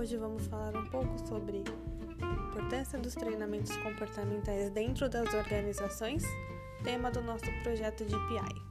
hoje vamos falar um pouco sobre a importância dos treinamentos comportamentais dentro das organizações, tema do nosso projeto de PI.